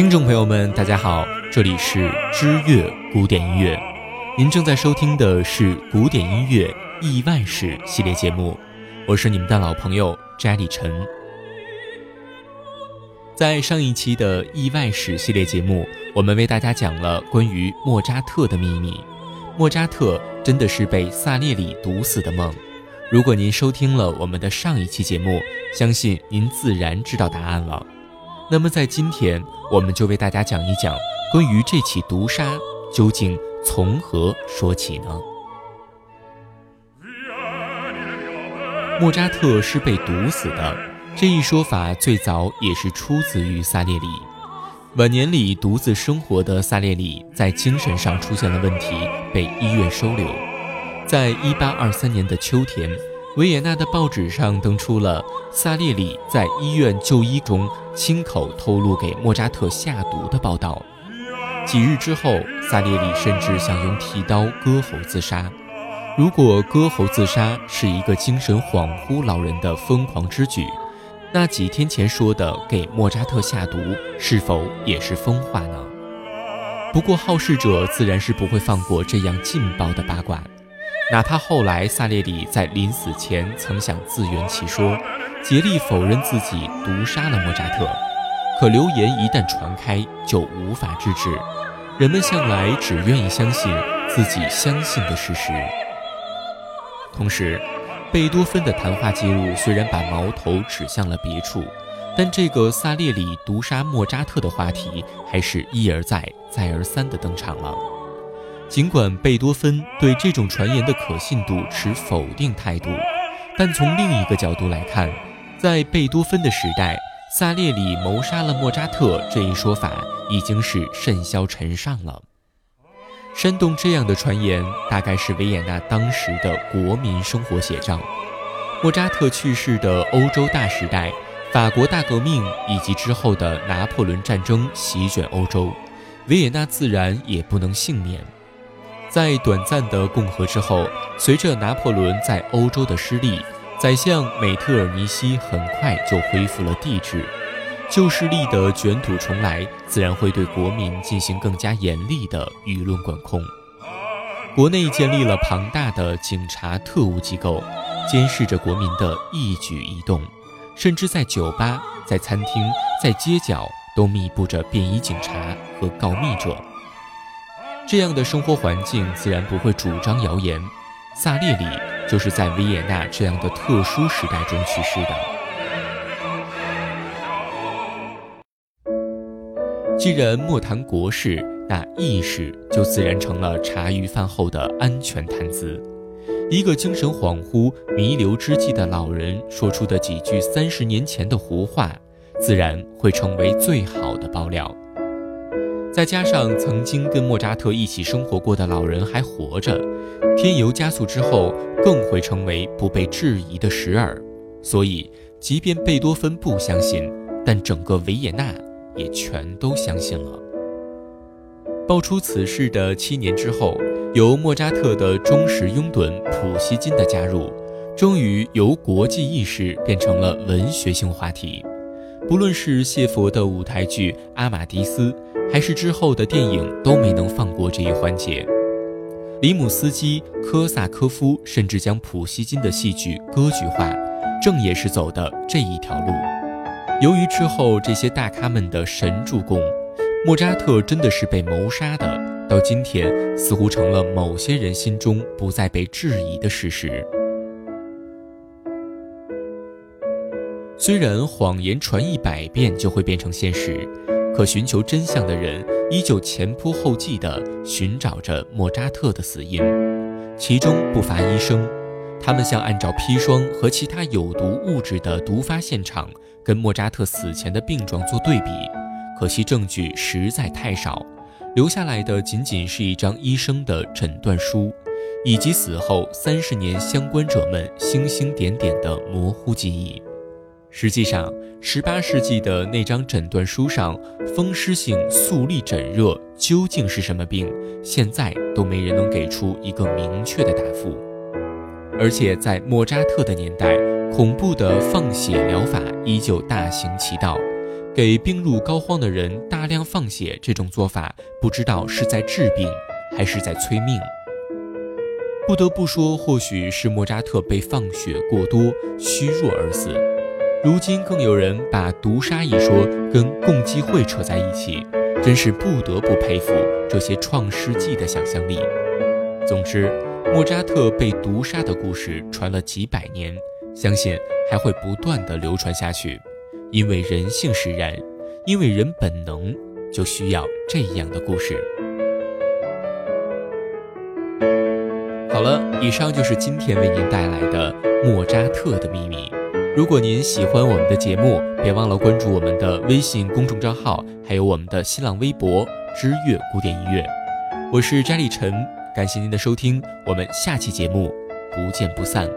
听众朋友们，大家好，这里是知乐古典音乐，您正在收听的是古典音乐意外史系列节目，我是你们的老朋友翟立晨。在上一期的意外史系列节目，我们为大家讲了关于莫扎特的秘密。莫扎特真的是被萨列里毒死的梦？如果您收听了我们的上一期节目，相信您自然知道答案了。那么在今天，我们就为大家讲一讲关于这起毒杀究竟从何说起呢？莫扎特是被毒死的，这一说法最早也是出自于萨列里。晚年里独自生活的萨列里在精神上出现了问题，被医院收留。在一八二三年的秋天。维也纳的报纸上登出了萨列里在医院就医中亲口透露给莫扎特下毒的报道。几日之后，萨列里甚至想用剃刀割喉自杀。如果割喉自杀是一个精神恍惚老人的疯狂之举，那几天前说的给莫扎特下毒是否也是疯话呢？不过好事者自然是不会放过这样劲爆的八卦。哪怕后来萨列里在临死前曾想自圆其说，竭力否认自己毒杀了莫扎特，可流言一旦传开，就无法制止。人们向来只愿意相信自己相信的事实。同时，贝多芬的谈话记录虽然把矛头指向了别处，但这个萨列里毒杀莫扎特的话题还是一而再、再而三地登场了。尽管贝多芬对这种传言的可信度持否定态度，但从另一个角度来看，在贝多芬的时代，萨列里谋杀了莫扎特这一说法已经是甚嚣尘上了。煽动这样的传言，大概是维也纳当时的国民生活写照。莫扎特去世的欧洲大时代，法国大革命以及之后的拿破仑战争席卷欧洲，维也纳自然也不能幸免。在短暂的共和之后，随着拿破仑在欧洲的失利，宰相美特尔尼西很快就恢复了帝制。旧势力的卷土重来，自然会对国民进行更加严厉的舆论管控。国内建立了庞大的警察特务机构，监视着国民的一举一动，甚至在酒吧、在餐厅、在街角都密布着便衣警察和告密者。这样的生活环境自然不会主张谣言。萨列里就是在维也纳这样的特殊时代中去世的。既然莫谈国事，那意事就自然成了茶余饭后的安全谈资。一个精神恍惚、弥留之际的老人说出的几句三十年前的胡话，自然会成为最好的爆料。再加上曾经跟莫扎特一起生活过的老人还活着，添油加醋之后，更会成为不被质疑的实饵。所以，即便贝多芬不相信，但整个维也纳也全都相信了。爆出此事的七年之后，由莫扎特的忠实拥趸普希金的加入，终于由国际意识变成了文学性话题。不论是谢佛的舞台剧《阿玛迪斯》。还是之后的电影都没能放过这一环节。里姆斯基、科萨科夫甚至将普希金的戏剧歌剧化，正也是走的这一条路。由于之后这些大咖们的神助攻，莫扎特真的是被谋杀的，到今天似乎成了某些人心中不再被质疑的事实。虽然谎言传一百遍就会变成现实。可寻求真相的人依旧前仆后继地寻找着莫扎特的死因，其中不乏医生。他们想按照砒霜和其他有毒物质的毒发现场跟莫扎特死前的病状做对比，可惜证据实在太少，留下来的仅仅是一张医生的诊断书，以及死后三十年相关者们星星点点的模糊记忆。实际上，十八世纪的那张诊断书上，风湿性粟粒疹热究竟是什么病，现在都没人能给出一个明确的答复。而且在莫扎特的年代，恐怖的放血疗法依旧大行其道，给病入膏肓的人大量放血，这种做法不知道是在治病还是在催命。不得不说，或许是莫扎特被放血过多，虚弱而死。如今更有人把毒杀一说跟共济会扯在一起，真是不得不佩服这些创世纪的想象力。总之，莫扎特被毒杀的故事传了几百年，相信还会不断的流传下去，因为人性使然，因为人本能就需要这样的故事。好了，以上就是今天为您带来的莫扎特的秘密。如果您喜欢我们的节目，别忘了关注我们的微信公众账号，还有我们的新浪微博“知乐古典音乐”。我是詹立晨，感谢您的收听，我们下期节目不见不散。